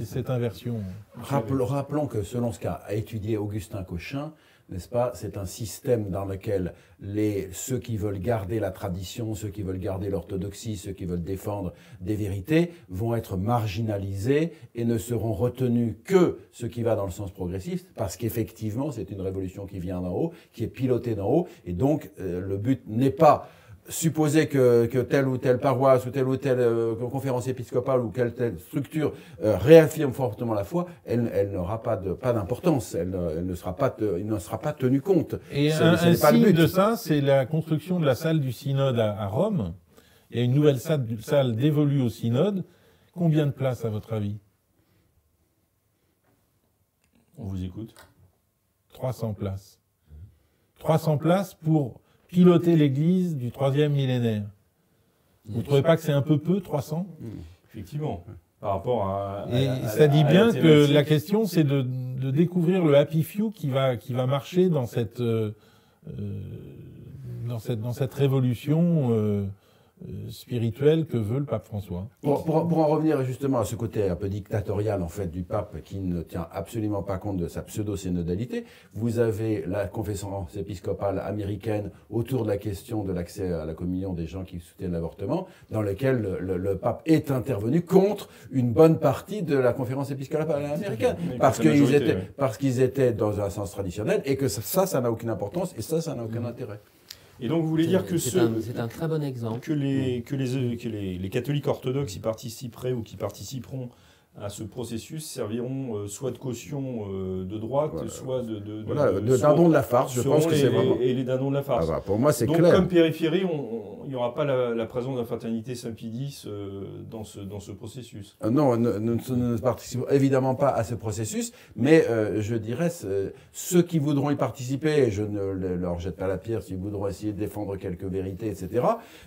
cette inversion. Rappelons, rappelons que selon ce qu'a étudié Augustin Cochin, n'est-ce pas C'est un système dans lequel les, ceux qui veulent garder la tradition, ceux qui veulent garder l'orthodoxie, ceux qui veulent défendre des vérités, vont être marginalisés et ne seront retenus que ce qui va dans le sens progressiste, parce qu'effectivement, c'est une révolution qui vient d'en haut, qui est pilotée d'en haut, et donc euh, le but n'est pas supposer que, que, telle ou telle paroisse ou telle ou telle euh, conférence épiscopale ou quelle telle structure euh, réaffirme fortement la foi, elle, elle n'aura pas de pas d'importance, elle, elle, ne sera pas il ne sera pas tenu compte. Et un, un signe de ça, c'est la construction de la salle du synode à, à, Rome. Il y a une nouvelle salle, salle dévolue au synode. Combien de places à votre avis? On vous écoute. 300 places. 300 places pour piloter l'Église du troisième millénaire. Vous ne trouvez pas que c'est un peu peu, 300 Effectivement. Par rapport à. Et à, ça dit à bien la que la question, c'est de, de, découvrir le happy few qui va, qui va marcher dans cette, euh, dans cette, dans cette révolution euh, spirituelle que veut le pape François. Pour, pour, pour, en revenir justement à ce côté un peu dictatorial en fait du pape qui ne tient absolument pas compte de sa pseudo-synodalité, vous avez la conférence épiscopale américaine autour de la question de l'accès à la communion des gens qui soutiennent l'avortement, dans lequel le, le, le, pape est intervenu contre une bonne partie de la conférence épiscopale américaine, parce qu'ils étaient, parce qu'ils étaient dans un sens traditionnel et que ça, ça n'a aucune importance et ça, ça n'a aucun mmh. intérêt. Et donc vous voulez dire que c'est ce, un, un, très bon exemple. que les que les que les, les catholiques orthodoxes y participeraient ou qui participeront à ce processus serviront euh, soit de caution euh, de droite, voilà. soit de, de, voilà, de, dindon de la farce. Je pense que c'est vraiment et les dindons de la farce. Ah bah, pour moi, c'est Donc clair. comme périphérie, il n'y aura pas la, la présence de la fraternité Saint-Pie euh, dans ce dans ce processus. Euh, non, nous, nous, ne participons évidemment pas à ce processus, mais euh, je dirais ceux qui voudront y participer, et je ne leur jette pas la pierre s'ils voudront essayer de défendre quelques vérités, etc.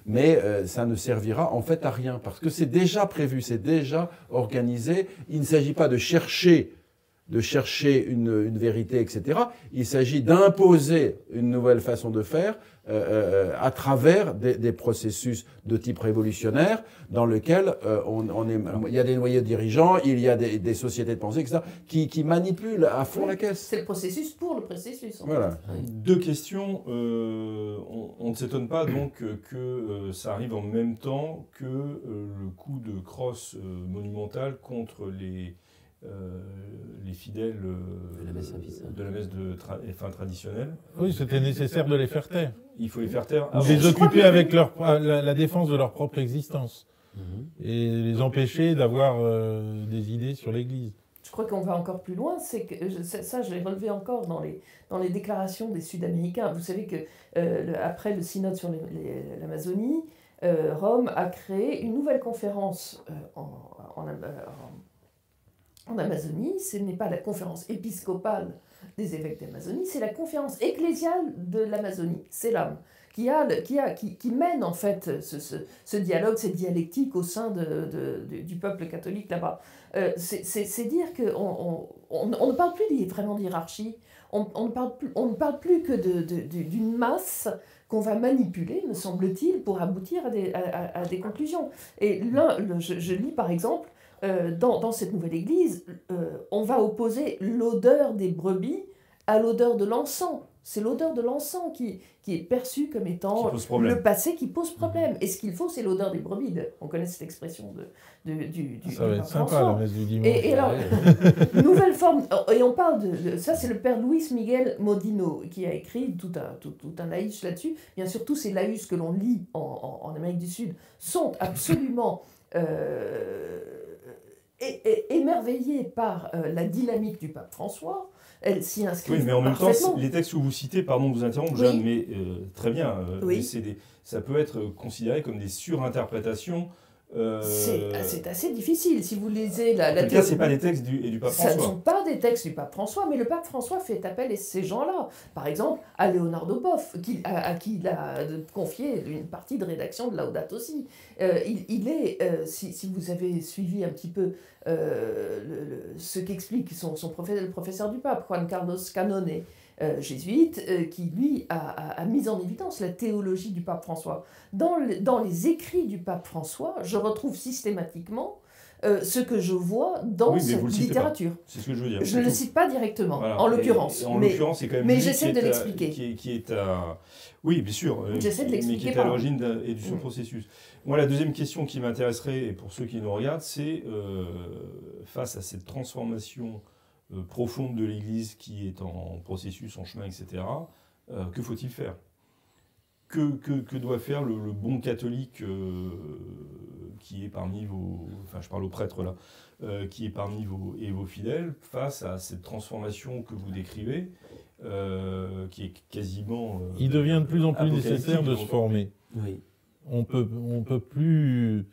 Mais ça ne servira en fait à rien parce que c'est déjà prévu, c'est déjà organisé. Il ne s'agit pas de chercher de chercher une, une vérité, etc. Il s'agit d'imposer une nouvelle façon de faire euh, à travers des, des, processus de type révolutionnaire dans lequel euh, on, on est, il y a des noyaux dirigeants, il y a des, des sociétés de pensée, etc., qui, qui, manipulent à fond oui, la caisse. C'est le processus pour le processus. Voilà. Deux questions. Euh, on, on, ne s'étonne pas donc que euh, ça arrive en même temps que euh, le coup de crosse monumental contre les euh, les fidèles euh, de la messe, de, la messe de tra enfin, traditionnelle. Oui, c'était nécessaire de les faire taire. Il faut les faire taire. Ou les occuper avec leur, la, la, défense de leur propre existence. Mmh. Et les empêcher d'avoir euh, des idées sur l'Église. Je crois qu'on va encore plus loin, c'est que ça, je l'ai relevé encore dans les, dans les déclarations des Sud-Américains. Vous savez que le, après le synode sur l'Amazonie, Rome a créé une nouvelle conférence en, en, en en Amazonie, ce n'est pas la conférence épiscopale des évêques d'Amazonie, c'est la conférence ecclésiale de l'Amazonie, c'est l'âme, qui, a, qui, a, qui, qui, mène en fait ce, ce, ce, dialogue, cette dialectique au sein de, de, du peuple catholique là-bas. Euh, c'est dire qu'on on, on, on, ne parle plus vraiment d'hierarchie, on, on, ne parle plus, on ne parle plus que d'une masse qu'on va manipuler, me semble-t-il, pour aboutir à des, à des conclusions. Et là, je, je lis par exemple, euh, dans, dans, cette nouvelle église, euh, on va opposer l'odeur des brebis à l'odeur de l'encens. C'est l'odeur de l'encens qui, qui est perçue comme étant le passé qui pose problème. Et ce qu'il faut, c'est l'odeur des brebis. On connaît cette expression de, de du, du, Ça du va être sympa la messe du dimanche. Et, et alors, nouvelle forme. Et on parle de. de ça, c'est le père Luis Miguel Modino qui a écrit tout un, tout, tout un laïus là-dessus. Bien sûr, tous ces laïus que l'on lit en, en, en, Amérique du Sud sont absolument. Euh, émerveillée par euh, la dynamique du pape François. Elle s'y inscrit. Oui, mais en même temps, les textes que vous citez, pardon de vous interrompre, oui. Jeanne, mais euh, très bien, euh, des, ça peut être considéré comme des surinterprétations. Euh... C'est assez difficile. Si vous lisez la. la en tout cas, ce pas des textes du, et du pape François. Ce ne sont pas des textes du pape François, mais le pape François fait appel à ces gens-là. Par exemple, à Leonardo Boff, qui, à, à, qui il a confié une partie de rédaction de Laudato Si. Euh, il, il, est, euh, si, si, vous avez suivi un petit peu le, le, ce qu'explique son, son professeur, le professeur du pape, Juan Carlos Canone, jésuite, euh, qui lui a, a, a, mis en évidence la théologie du pape François. Dans, le, dans les écrits du pape François, je retrouve systématiquement euh, ce que je vois dans Oui, cette littérature. C'est ce que je veux dire. Je ne le cite pas directement, Voilà. en l'occurrence. En mais l'occurrence, c'est quand même mais lui j'essaie de l'expliquer. Qui est, qui est à... Oui, bien sûr. euh, J'essaie de mais qui l'expliquer est à l'origine et ce Mm. processus. Moi, la deuxième question qui m'intéresserait, et pour ceux qui nous regardent, c'est euh, face à cette transformation euh, profonde de l'Église qui est en processus, en chemin, etc., euh, que faut-il faire? Que, que, que doit faire le, le bon catholique euh, qui est parmi vos... Enfin, je parle aux prêtres là, euh, qui est parmi vos, et vos fidèles face à cette transformation que vous décrivez, euh, qui est quasiment... euh, Il devient de plus en plus nécessaire de se former. Oui. On peut, on peut plus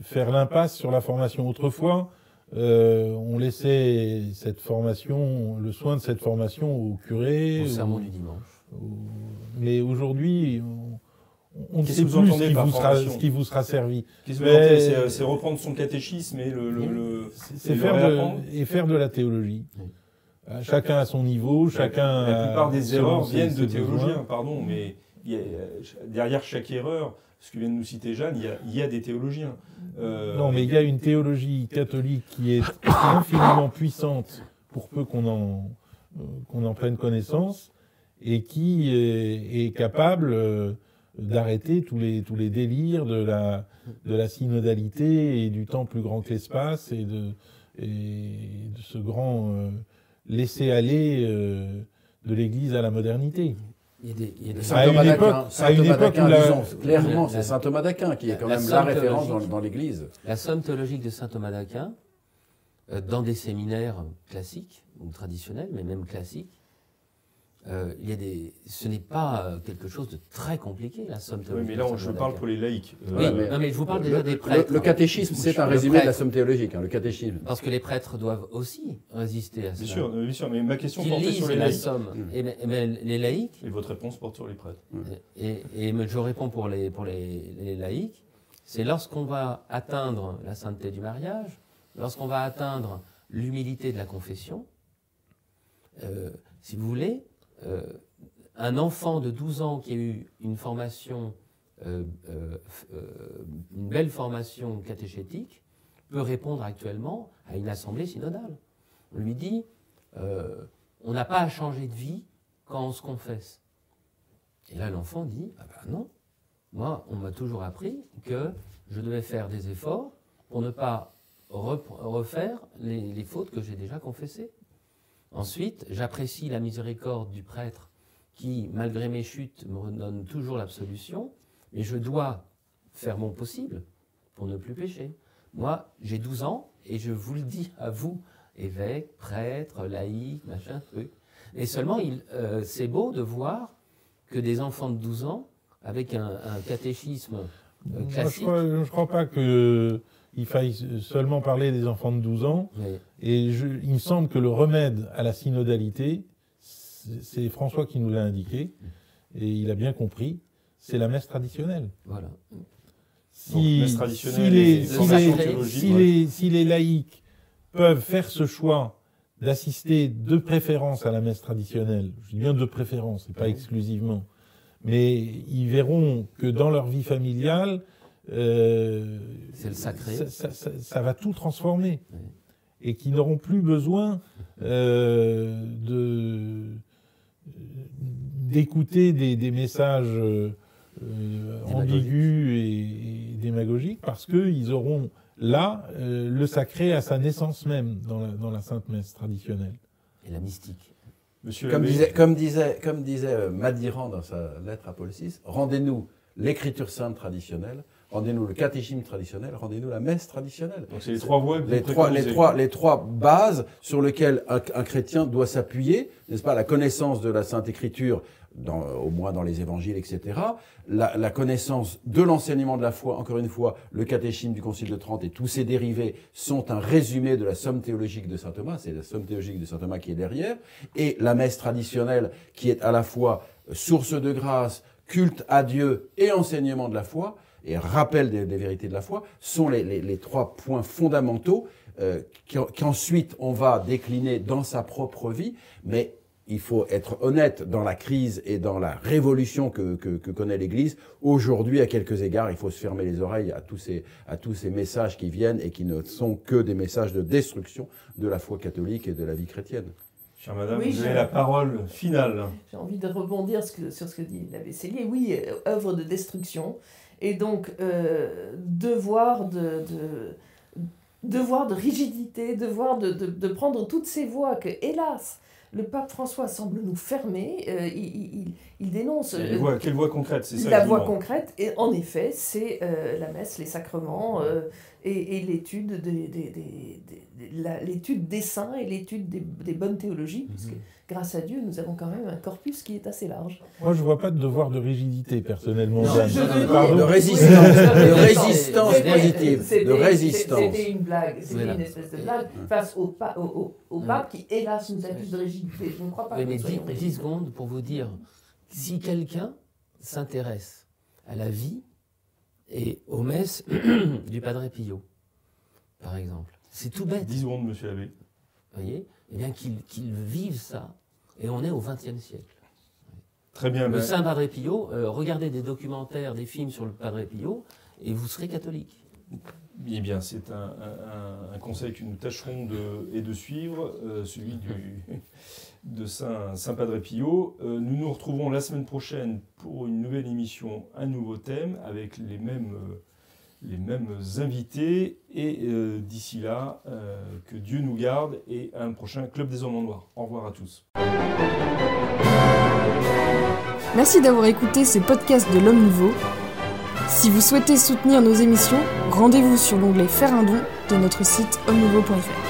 faire l'impasse sur la formation. Autrefois, euh, on laissait cette formation, le soin de cette formation au curé. Au sermon du dimanche. au- Mais aujourd'hui, on, on ne sait plus ce qui, vous sera, ce qui vous sera servi. Qu'est-ce que vous Mais- entendez C'est- reprendre son catéchisme et le... le, le- C'est faire, de, et faire de la théologie. Oui. Euh, Chacun à son niveau, chacun. La plupart des erreurs viennent de théologiens, pardon, mais y a- derrière chaque erreur, ce que vient de nous citer Jeanne, il y a, il y a des théologiens. Euh, Non, mais il y a une théologie catholique qui est infiniment puissante pour peu qu'on en, euh, qu'on en prenne connaissance et qui est, est capable euh, d'arrêter tous les, tous les délires de la, de la synodalité et du temps plus grand que l'espace et de, et de ce grand euh, laisser-aller euh, de l'Église à la modernité. Il y a des, il y a des- Saint Thomas d'Aquin, Saint Thomas d'Aquin, disons, clairement, la- c'est Saint Thomas d'Aquin qui est quand la même la somme référence dans, théologique. dans l'Église. La somme théologique de saint Thomas d'Aquin, euh, dans des séminaires classiques ou traditionnels, mais même classiques, euh, il y a des, ce n'est pas euh, quelque chose de très compliqué, la somme Oui, théologique. mais de là, je parle pour les laïcs. Euh, Oui, mais- non, mais je vous parle Le- déjà le, des prêtres. le catéchisme, c'est un résumé de la somme théologique, hein, le catéchisme. Parce que les prêtres doivent aussi résister à Bien cela. sûr, bien sûr, mais ma question portait sur les la laïcs. somme. Mm. Et, mais- mais les laïcs, Et votre réponse porte sur les prêtres. et, et me- je réponds pour les, pour les, les laïcs, c'est lorsqu'on va atteindre la sainteté du mariage, lorsqu'on va atteindre l'humilité de la confession, euh, si vous voulez, un enfant de 12 ans qui a eu une formation, euh, euh, euh, une belle formation catéchétique, peut répondre actuellement à une assemblée synodale. On lui dit, euh, on n'a pas à changer de vie quand on se confesse. Et là, l'enfant dit, ah ben non, moi, on m'a toujours appris que je devais faire des efforts pour ne pas refaire les fautes que j'ai déjà confessées. Ensuite, j'apprécie la miséricorde du prêtre qui, malgré mes chutes, me redonne toujours l'absolution, mais je dois faire mon possible pour ne plus pécher. Moi, j'ai 12 ans et je vous le dis à vous, évêque, prêtre, laïc, machin, truc. Et seulement, euh, c'est beau de voir que des enfants de 12 ans, avec un, un catéchisme euh, Moi, je classique, crois, je crois pas que il faille seulement parler des enfants de 12 ans. Et je- il me semble que le remède à la synodalité, c'est François qui nous l'a indiqué, et il a bien compris, c'est la messe traditionnelle. voilà. Donc, Si, traditionnelle si les, et si formation les- théologique, si ouais. les- si les laïcs peuvent faire ce choix d'assister de préférence à la messe traditionnelle, je dis bien de préférence, et pas exclusivement, mais ils verront que dans leur vie familiale, euh, C'est le sacré. Ça, ça- ça- ça va tout transformer. Oui. Et qu'ils n'auront plus besoin euh, de d'écouter des, des messages euh, euh, ambigus et, et démagogiques parce qu'ils auront là euh, le sacré à sa naissance même dans la, dans la Sainte Messe traditionnelle. Et la mystique. Monsieur Comme disait, comme disait, comme disait euh, Madiran dans sa lettre à Paul VI, rendez-nous l'écriture sainte traditionnelle, rendez-nous le catéchisme traditionnel, rendez-nous la messe traditionnelle. donc c'est les trois voies que Les vous trois, les, trois, les trois bases sur lesquelles un, un chrétien doit s'appuyer, n'est-ce pas La connaissance de la Sainte Écriture, dans, au moins dans les évangiles, etc. La, la connaissance de l'enseignement de la foi, encore une fois, le catéchisme du Concile de Trente et tous ses dérivés sont un résumé de la somme théologique de saint Thomas, c'est la somme théologique de saint Thomas qui est derrière, et la messe traditionnelle qui est à la fois source de grâce, culte à Dieu et enseignement de la foi, et rappel des, des vérités de la foi, sont les, les- les trois points fondamentaux euh, qu'en- qu'ensuite on va décliner dans sa propre vie, mais il faut être honnête dans la crise et dans la révolution que, que, que connaît l'Église. Aujourd'hui, à quelques égards, il faut se fermer les oreilles à tous, ces, à tous ces messages qui viennent et qui ne sont que des messages de destruction de la foi catholique et de la vie chrétienne. Chère madame, Oui, vous avez la parole finale. J'ai envie de rebondir sur ce que dit l'abbé Cellier. Oui, euh, œuvre de destruction. Et donc, euh, devoir de, de- devoir de rigidité, devoir de, de- de prendre toutes ces voies que, hélas, le pape François semble nous fermer. Euh, il, il- il- dénonce Quelle euh, voix, quelle voix concrète, c'est ça la voie concrète. Et en effet, c'est euh, la messe, les sacrements et, et l'étude des, des- des- des- la- l'étude des saints et l'étude des, des bonnes théologies. Que, grâce à Dieu, nous avons quand même un corpus qui est assez large. Moi, je vois pas de devoir de rigidité, personnellement. Non, je Pardon. De résistance, de résistance positive, c'était- de résistance. C'était une blague, c'était une espèce de blague face au, pa- au, au- au Ouais. pape qui, hélas, nous accuse de rigidité. Je ne crois pas Oui, que mais nous soyons 10, rigides. secondes pour vous dire, si quelqu'un s'intéresse à la vie et aux messes du Padre Pio, par exemple, c'est tout bête, 10 secondes, monsieur l'abbé. vous voyez? Eh bien, qu'il qu'il vive ça. Et on est au XXe siècle. Très bien. Le Saint Padre Pio, euh, regardez des documentaires, des films sur le Padre Pio, et vous serez catholique. Eh bien, c'est un, un- un conseil que nous tâcherons de, et de suivre, euh, celui du, de Saint, Saint Padre Pio. Euh, nous nous retrouvons la semaine prochaine pour une nouvelle émission, un nouveau thème, avec les mêmes, les mêmes invités. Et euh, d'ici là, euh, que Dieu nous garde et un prochain Club des Hommes en Noir. Au revoir à tous. Merci d'avoir écouté ce podcast de l'Homme Nouveau. Si vous souhaitez soutenir nos émissions, rendez-vous sur l'onglet Faire un don de notre site homme-nouveau.fr.